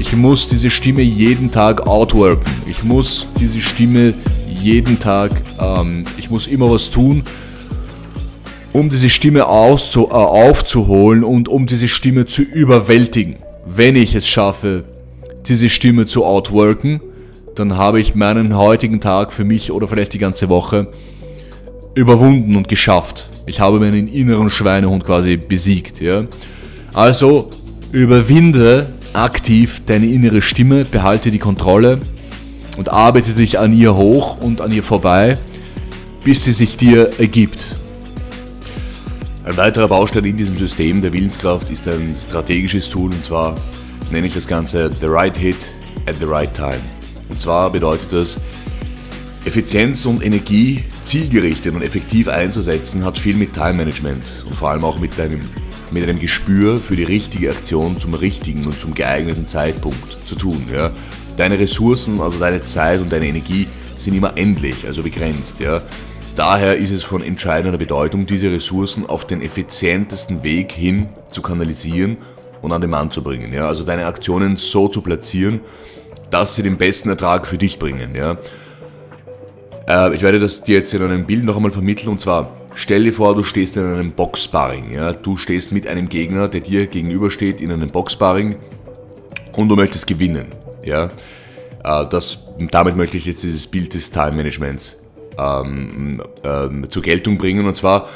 Speaker 1: ich muss diese Stimme jeden Tag outworken. Ich muss diese Stimme jeden Tag, ähm, ich muss immer was tun, um diese Stimme auszu, äh, aufzuholen und um diese Stimme zu überwältigen. Wenn ich es schaffe, diese Stimme zu outworken, dann habe ich meinen heutigen Tag für mich oder vielleicht die ganze Woche überwunden und geschafft. Ich habe meinen inneren Schweinehund quasi besiegt. Ja? Also überwinde aktiv deine innere Stimme, behalte die Kontrolle und arbeite dich an ihr hoch und an ihr vorbei, bis sie sich dir ergibt. Ein weiterer Baustein in diesem System der Willenskraft ist ein strategisches Tool und zwar nenne ich das Ganze The Right Hit at the Right Time. Und zwar bedeutet das, Effizienz und Energie zielgerichtet und effektiv einzusetzen hat viel mit Time Management und vor allem auch mit einem, mit einem Gespür für die richtige Aktion zum richtigen und zum geeigneten Zeitpunkt zu tun. Ja. Deine Ressourcen, also deine Zeit und deine Energie sind immer endlich, also begrenzt. Ja. Daher ist es von entscheidender Bedeutung, diese Ressourcen auf den effizientesten Weg hin zu kanalisieren und an den Mann zu bringen. Ja? Also deine Aktionen so zu platzieren, dass sie den besten Ertrag für dich bringen. Ja? Äh, ich werde das dir jetzt in einem Bild noch einmal vermitteln und zwar stell dir vor, du stehst in einem Boxsparring. Ja? Du stehst mit einem Gegner, der dir gegenübersteht in einem Boxsparring und du möchtest gewinnen. Ja? Äh, das, damit möchte ich jetzt dieses Bild des Time Managements ähm, ähm, zur Geltung bringen. Und zwar,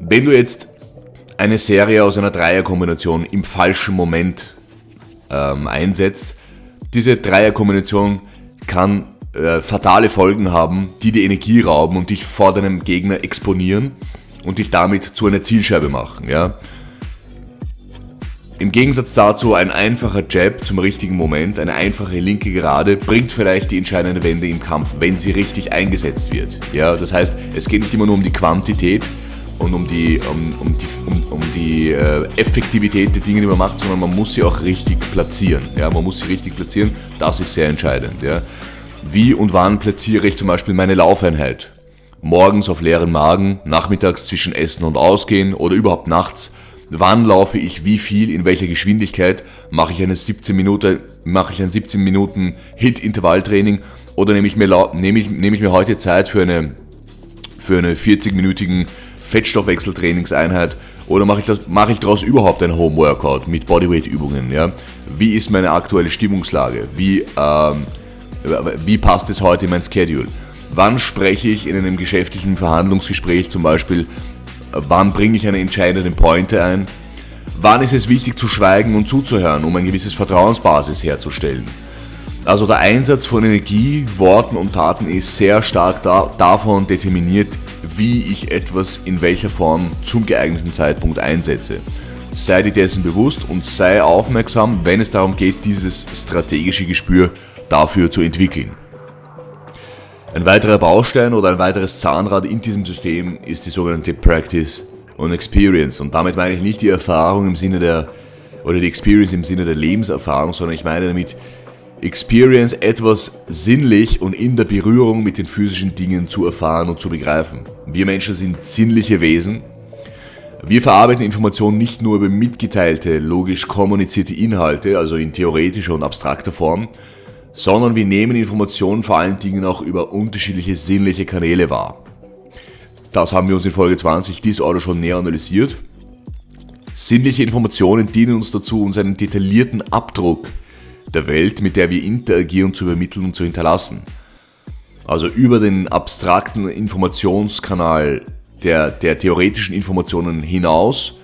Speaker 1: wenn du jetzt eine Serie aus einer Dreierkombination im falschen Moment ähm, einsetzt, diese Dreierkombination kann äh, fatale Folgen haben, die die Energie rauben und dich vor deinem Gegner exponieren und dich damit zu einer Zielscheibe machen. Ja? Im Gegensatz dazu ein einfacher Jab zum richtigen Moment, eine einfache linke Gerade bringt vielleicht die entscheidende Wende im Kampf, wenn sie richtig eingesetzt wird. Ja, das heißt, es geht nicht immer nur um die Quantität und um die, um, um die, um, um die äh, Effektivität der Dinge, die man macht, sondern man muss sie auch richtig platzieren. Ja, man muss sie richtig platzieren, das ist sehr entscheidend. Ja. Wie und wann platziere ich zum Beispiel meine Laufeinheit? Morgens auf leeren Magen, nachmittags zwischen Essen und Ausgehen oder überhaupt nachts wann laufe ich wie viel, in welcher Geschwindigkeit, mache ich eine 17 Minuten, mache ich ein 17 Minuten Hit-Intervalltraining oder nehme ich, mir, nehme, ich, nehme ich mir heute Zeit für eine, für eine 40-minütigen Fettstoffwechseltrainingseinheit oder mache ich, das, mache ich daraus überhaupt ein Home-Workout mit Bodyweight-Übungen? Ja? Wie ist meine aktuelle Stimmungslage? Wie, ähm, wie passt es heute in mein Schedule? Wann spreche ich in einem geschäftlichen Verhandlungsgespräch zum Beispiel Wann bringe ich eine entscheidende Pointe ein? Wann ist es wichtig zu schweigen und zuzuhören, um ein gewisses Vertrauensbasis herzustellen? Also der Einsatz von Energie, Worten und Taten ist sehr stark da, davon determiniert, wie ich etwas in welcher Form zum geeigneten Zeitpunkt einsetze. Sei dir dessen bewusst und sei aufmerksam, wenn es darum geht, dieses strategische Gespür dafür zu entwickeln. Ein weiterer Baustein oder ein weiteres Zahnrad in diesem System ist die sogenannte Practice und Experience. Und damit meine ich nicht die Erfahrung im Sinne der, oder die Experience im Sinne der Lebenserfahrung, sondern ich meine damit Experience etwas sinnlich und in der Berührung mit den physischen Dingen zu erfahren und zu begreifen. Wir Menschen sind sinnliche Wesen. Wir verarbeiten Informationen nicht nur über mitgeteilte, logisch kommunizierte Inhalte, also in theoretischer und abstrakter Form, sondern wir nehmen Informationen vor allen Dingen auch über unterschiedliche sinnliche Kanäle wahr. Das haben wir uns in Folge 20 dies Auto schon näher analysiert. Sinnliche Informationen dienen uns dazu, uns einen detaillierten Abdruck der Welt, mit der wir interagieren, zu übermitteln und zu hinterlassen. Also über den abstrakten Informationskanal der, der theoretischen Informationen hinaus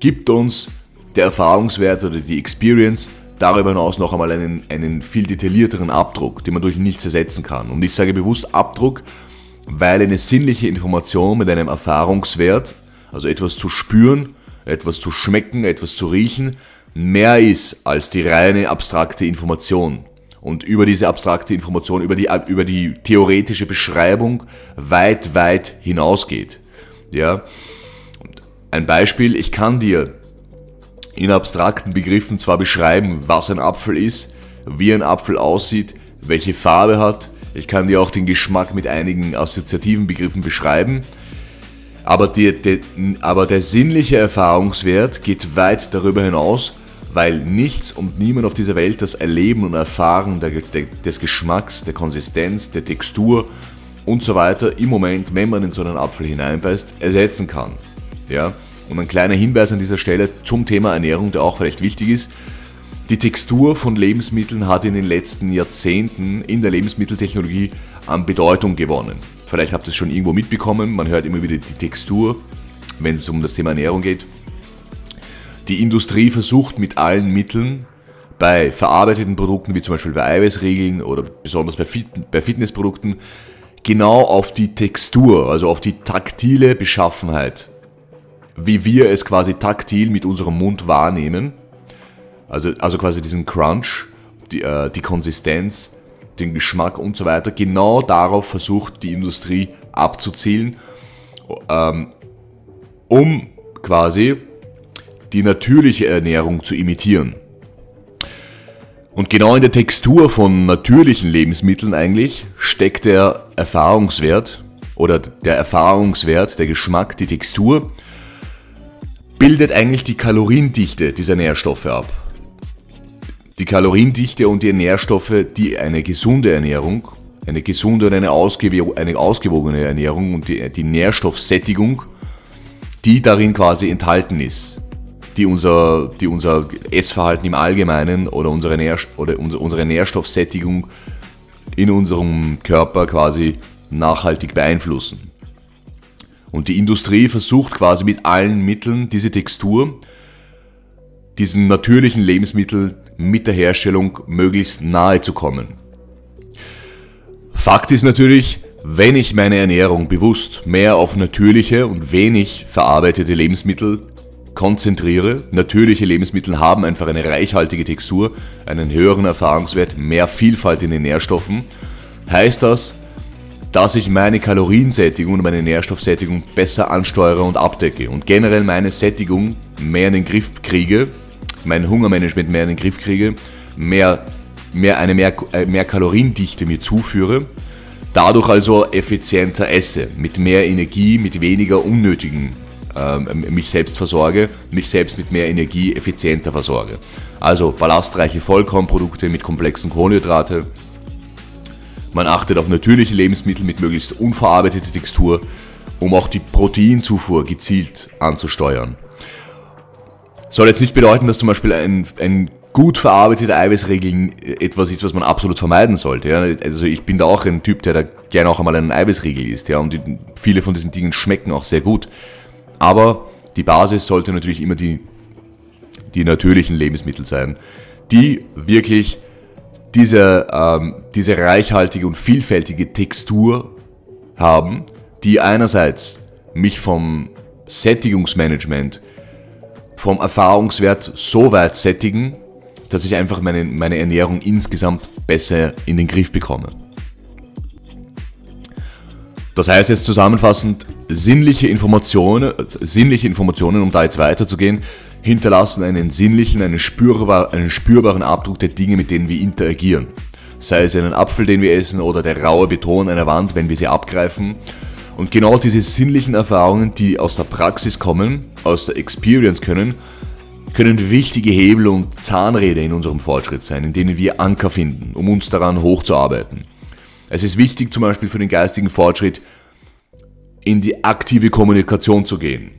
Speaker 1: gibt uns der Erfahrungswert oder die Experience darüber hinaus noch einmal einen, einen viel detaillierteren Abdruck, den man durch nichts ersetzen kann. Und ich sage bewusst Abdruck, weil eine sinnliche Information mit einem Erfahrungswert, also etwas zu spüren, etwas zu schmecken, etwas zu riechen, mehr ist als die reine abstrakte Information. Und über diese abstrakte Information, über die, über die theoretische Beschreibung weit, weit hinausgeht. Ja? Ein Beispiel, ich kann dir in abstrakten Begriffen zwar beschreiben, was ein Apfel ist, wie ein Apfel aussieht, welche Farbe hat, ich kann dir auch den Geschmack mit einigen assoziativen Begriffen beschreiben, aber, die, die, aber der sinnliche Erfahrungswert geht weit darüber hinaus, weil nichts und niemand auf dieser Welt das Erleben und Erfahren der, der, des Geschmacks, der Konsistenz, der Textur und so weiter im Moment, wenn man in so einen Apfel hineinbeißt, ersetzen kann. Ja? Und ein kleiner Hinweis an dieser Stelle zum Thema Ernährung, der auch vielleicht wichtig ist. Die Textur von Lebensmitteln hat in den letzten Jahrzehnten in der Lebensmitteltechnologie an Bedeutung gewonnen. Vielleicht habt ihr es schon irgendwo mitbekommen, man hört immer wieder die Textur, wenn es um das Thema Ernährung geht. Die Industrie versucht mit allen Mitteln bei verarbeiteten Produkten, wie zum Beispiel bei Eiweißriegeln oder besonders bei, Fit bei Fitnessprodukten, genau auf die Textur, also auf die taktile Beschaffenheit wie wir es quasi taktil mit unserem Mund wahrnehmen. Also, also quasi diesen Crunch, die, äh, die Konsistenz, den Geschmack und so weiter. Genau darauf versucht die Industrie abzuzielen, ähm, um quasi die natürliche Ernährung zu imitieren. Und genau in der Textur von natürlichen Lebensmitteln eigentlich steckt der Erfahrungswert oder der Erfahrungswert, der Geschmack, die Textur, bildet eigentlich die Kaloriendichte dieser Nährstoffe ab. Die Kaloriendichte und die Nährstoffe, die eine gesunde Ernährung, eine gesunde und eine, ausgew eine ausgewogene Ernährung und die, die Nährstoffsättigung, die darin quasi enthalten ist die unser, die unser Essverhalten im Allgemeinen oder unsere, Nähr oder unsere Nährstoffsättigung in unserem Körper quasi nachhaltig beeinflussen. Und die Industrie versucht quasi mit allen Mitteln diese Textur, diesen natürlichen Lebensmittel mit der Herstellung möglichst nahe zu kommen. Fakt ist natürlich, wenn ich meine Ernährung bewusst mehr auf natürliche und wenig verarbeitete Lebensmittel konzentriere. Natürliche Lebensmittel haben einfach eine reichhaltige Textur, einen höheren Erfahrungswert, mehr Vielfalt in den Nährstoffen. Heißt das, dass ich meine Kaloriensättigung und meine Nährstoffsättigung besser ansteuere und abdecke und generell meine Sättigung mehr in den Griff kriege, mein Hungermanagement mehr in den Griff kriege, mehr, mehr eine mehr, äh, mehr Kaloriendichte mir zuführe, dadurch also effizienter esse, mit mehr Energie, mit weniger unnötigen ähm, mich selbst versorge, mich selbst mit mehr Energie effizienter versorge. Also ballastreiche Vollkornprodukte mit komplexen Kohlenhydrate. Man achtet auf natürliche Lebensmittel mit möglichst unverarbeiteter Textur, um auch die Proteinzufuhr gezielt anzusteuern. Soll jetzt nicht bedeuten, dass zum Beispiel ein, ein gut verarbeitete Eiweißriegel etwas ist, was man absolut vermeiden sollte. Ja. Also ich bin da auch ein Typ, der da gerne auch einmal einen Eiweißriegel isst. Ja. Und die, viele von diesen Dingen schmecken auch sehr gut. Aber die Basis sollte natürlich immer die, die natürlichen Lebensmittel sein, die wirklich diese, ähm, diese reichhaltige und vielfältige Textur haben, die einerseits mich vom Sättigungsmanagement, vom Erfahrungswert so weit sättigen, dass ich einfach meine, meine Ernährung insgesamt besser in den Griff bekomme. Das heißt jetzt zusammenfassend, sinnliche Informationen, sinnliche Informationen, um da jetzt weiterzugehen, hinterlassen einen sinnlichen, einen, spürbar, einen spürbaren Abdruck der Dinge, mit denen wir interagieren. Sei es einen Apfel, den wir essen, oder der raue Beton einer Wand, wenn wir sie abgreifen. Und genau diese sinnlichen Erfahrungen, die aus der Praxis kommen, aus der Experience können, können wichtige Hebel und Zahnräder in unserem Fortschritt sein, in denen wir Anker finden, um uns daran hochzuarbeiten. Es ist wichtig zum Beispiel für den geistigen Fortschritt, in die aktive Kommunikation zu gehen,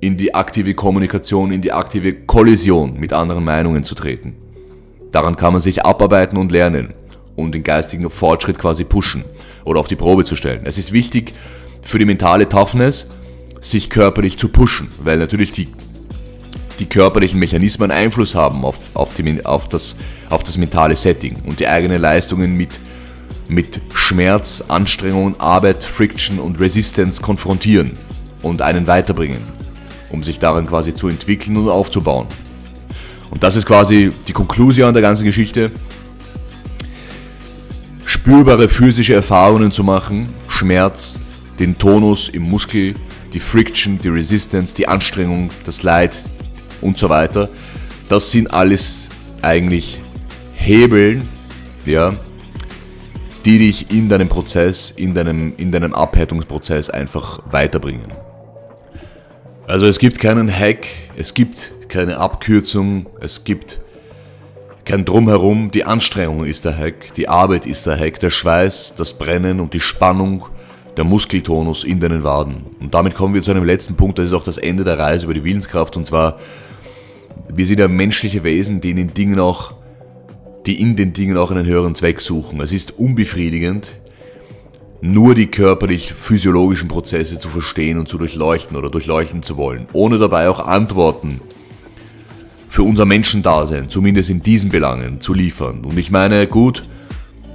Speaker 1: in die aktive Kommunikation, in die aktive Kollision mit anderen Meinungen zu treten. Daran kann man sich abarbeiten und lernen und den geistigen Fortschritt quasi pushen oder auf die Probe zu stellen. Es ist wichtig für die mentale Toughness, sich körperlich zu pushen, weil natürlich die, die körperlichen Mechanismen Einfluss haben auf, auf, die, auf, das, auf das mentale Setting und die eigenen Leistungen mit mit Schmerz, Anstrengung, Arbeit, Friction und Resistance konfrontieren und einen weiterbringen, um sich daran quasi zu entwickeln und aufzubauen. Und das ist quasi die Konklusion der ganzen Geschichte. Spürbare physische Erfahrungen zu machen, Schmerz, den Tonus im Muskel, die Friction, die Resistance, die Anstrengung, das Leid und so weiter. Das sind alles eigentlich Hebeln, ja, die dich in deinem Prozess, in deinem, in deinem Abhärtungsprozess einfach weiterbringen. Also es gibt keinen Hack, es gibt keine Abkürzung, es gibt kein Drumherum. Die Anstrengung ist der Hack, die Arbeit ist der Hack, der Schweiß, das Brennen und die Spannung, der Muskeltonus in deinen Waden. Und damit kommen wir zu einem letzten Punkt, das ist auch das Ende der Reise über die Willenskraft und zwar, wir sind ja menschliche Wesen, die in den Dingen auch die in den Dingen auch einen höheren Zweck suchen. Es ist unbefriedigend, nur die körperlich-physiologischen Prozesse zu verstehen und zu durchleuchten oder durchleuchten zu wollen, ohne dabei auch Antworten für unser Menschendasein, zumindest in diesen Belangen, zu liefern. Und ich meine, gut,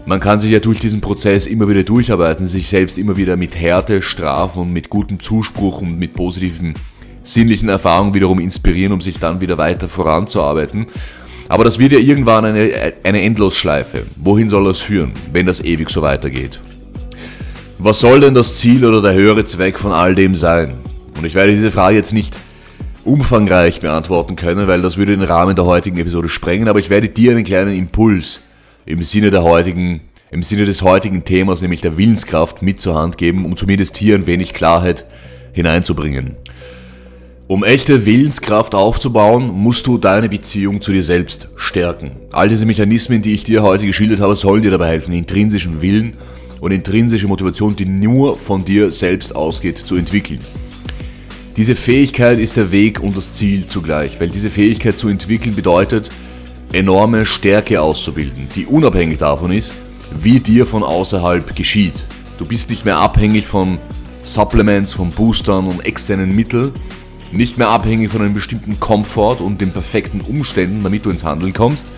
Speaker 1: man kann sich ja durch diesen Prozess immer wieder durcharbeiten, sich selbst immer wieder mit Härte strafen und mit gutem Zuspruch und mit positiven sinnlichen Erfahrungen wiederum inspirieren, um sich dann wieder weiter voranzuarbeiten. Aber das wird ja irgendwann eine, eine Endlosschleife. Wohin soll das führen, wenn das ewig so weitergeht? Was soll denn das Ziel oder der höhere Zweck von all dem sein? Und ich werde diese Frage jetzt nicht umfangreich beantworten können, weil das würde den Rahmen der heutigen Episode sprengen, aber ich werde dir einen kleinen Impuls im Sinne der heutigen, im Sinne des heutigen Themas, nämlich der Willenskraft, mit zur Hand geben, um zumindest hier ein wenig Klarheit hineinzubringen. Um echte Willenskraft aufzubauen, musst du deine Beziehung zu dir selbst stärken. All diese Mechanismen, die ich dir heute geschildert habe, sollen dir dabei helfen, intrinsischen Willen und intrinsische Motivation, die nur von dir selbst ausgeht, zu entwickeln. Diese Fähigkeit ist der Weg und das Ziel zugleich, weil diese Fähigkeit zu entwickeln bedeutet, enorme Stärke auszubilden, die unabhängig davon ist, wie dir von außerhalb geschieht. Du bist nicht mehr abhängig von Supplements, von Boostern und externen Mitteln, nicht mehr abhängig von einem bestimmten Komfort und den perfekten Umständen, damit du ins Handeln kommst,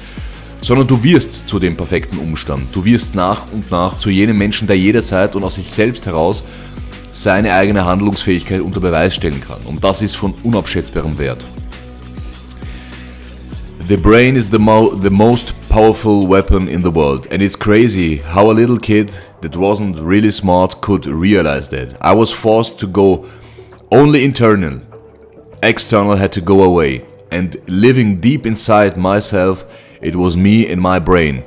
Speaker 1: sondern du wirst zu dem perfekten Umstand. Du wirst nach und nach zu jenem Menschen, der jederzeit und aus sich selbst heraus seine eigene Handlungsfähigkeit unter Beweis stellen kann. Und das ist von unabschätzbarem Wert. The brain is the, mo the most powerful weapon in the world, and it's crazy how a little kid that wasn't really smart could realize that. I was forced to go only internal, external had to go away, and living deep inside myself, it was me and my brain,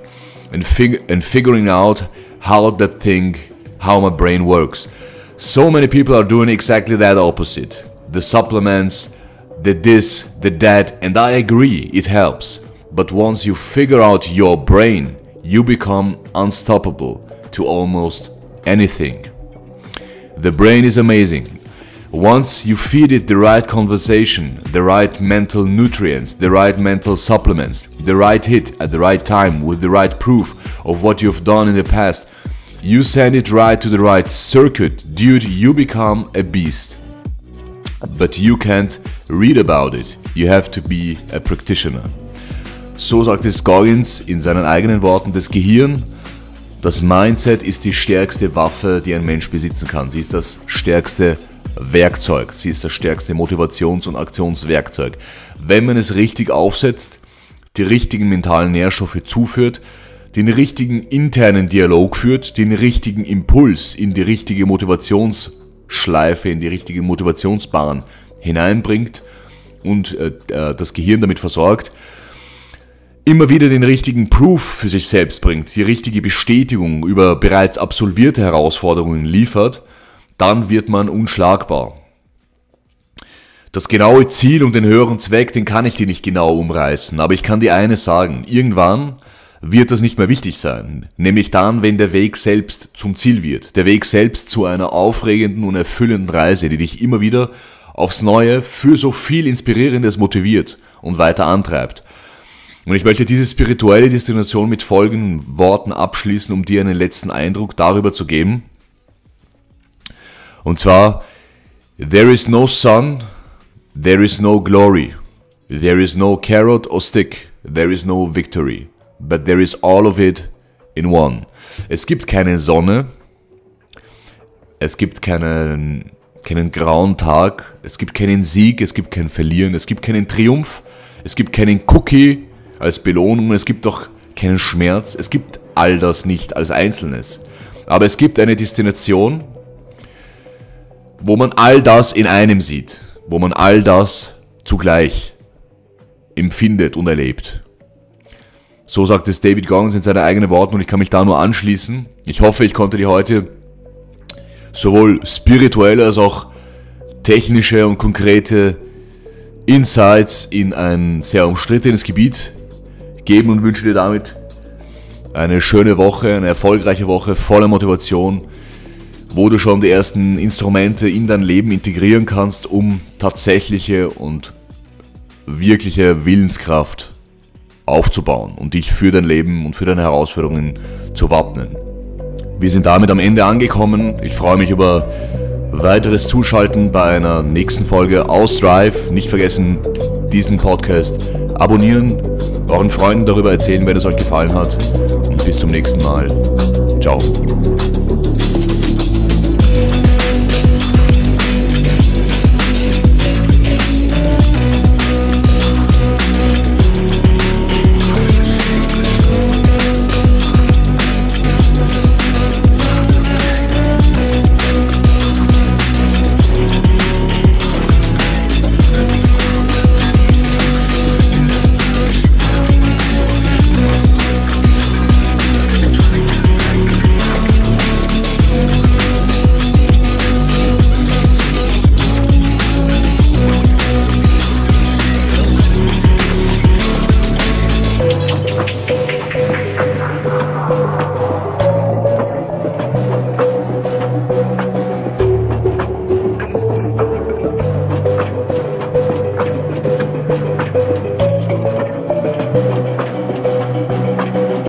Speaker 1: and, fig and figuring out how that thing, how my brain works. So many people are doing exactly that opposite. The supplements, the this, the that, and I agree, it helps. But once you figure out your brain, you become unstoppable to almost anything. The brain is amazing. Once you feed it the right conversation, the right mental nutrients, the right mental supplements, the right hit at the right time with the right proof of what you've done in the past, you send it right to the right circuit. Dude, you become a beast. But you can't read about it. You have to be a practitioner. So sagt es Goggins in seinen eigenen Worten, das Gehirn, das Mindset ist die stärkste Waffe, die ein Mensch besitzen kann. Sie ist das stärkste Werkzeug. Sie ist das stärkste Motivations- und Aktionswerkzeug. Wenn man es richtig aufsetzt, die richtigen mentalen Nährstoffe zuführt, den richtigen internen Dialog führt, den richtigen Impuls in die richtige Motivationsschleife, in die richtige Motivationsbahn hineinbringt und äh, äh, das Gehirn damit versorgt, immer wieder den richtigen Proof für sich selbst bringt, die richtige Bestätigung über bereits absolvierte Herausforderungen liefert, dann wird man unschlagbar. Das genaue Ziel und den höheren Zweck, den kann ich dir nicht genau umreißen, aber ich kann dir eines sagen, irgendwann wird das nicht mehr wichtig sein, nämlich dann, wenn der Weg selbst zum Ziel wird, der Weg selbst zu einer aufregenden und erfüllenden Reise, die dich immer wieder aufs Neue für so viel Inspirierendes motiviert und weiter antreibt. Und ich möchte diese spirituelle Destination mit folgenden Worten abschließen, um dir einen letzten Eindruck darüber zu geben. Und zwar, There is no sun, there is no glory, there is no carrot or stick, there is no victory, but there is all of it in one. Es gibt keine Sonne, es gibt keinen keinen grauen Tag, es gibt keinen Sieg, es gibt kein Verlieren, es gibt keinen Triumph, es gibt keinen Cookie als Belohnung, es gibt doch keinen Schmerz, es gibt all das nicht als Einzelnes. Aber es gibt eine Destination, wo man all das in einem sieht, wo man all das zugleich empfindet und erlebt. So sagt es David Goggins in seinen eigenen Worten und ich kann mich da nur anschließen. Ich hoffe, ich konnte dir heute sowohl spirituelle als auch technische und konkrete Insights in ein sehr umstrittenes Gebiet geben und wünsche dir damit eine schöne Woche, eine erfolgreiche Woche voller Motivation, wo du schon die ersten Instrumente in dein Leben integrieren kannst, um tatsächliche und wirkliche Willenskraft aufzubauen und dich für dein Leben und für deine Herausforderungen zu wappnen. Wir sind damit am Ende angekommen. Ich freue mich über weiteres Zuschalten bei einer nächsten Folge aus Drive. Nicht vergessen, diesen Podcast abonnieren, euren Freunden darüber erzählen, wenn es euch gefallen hat. Und bis zum nächsten Mal. Ciao.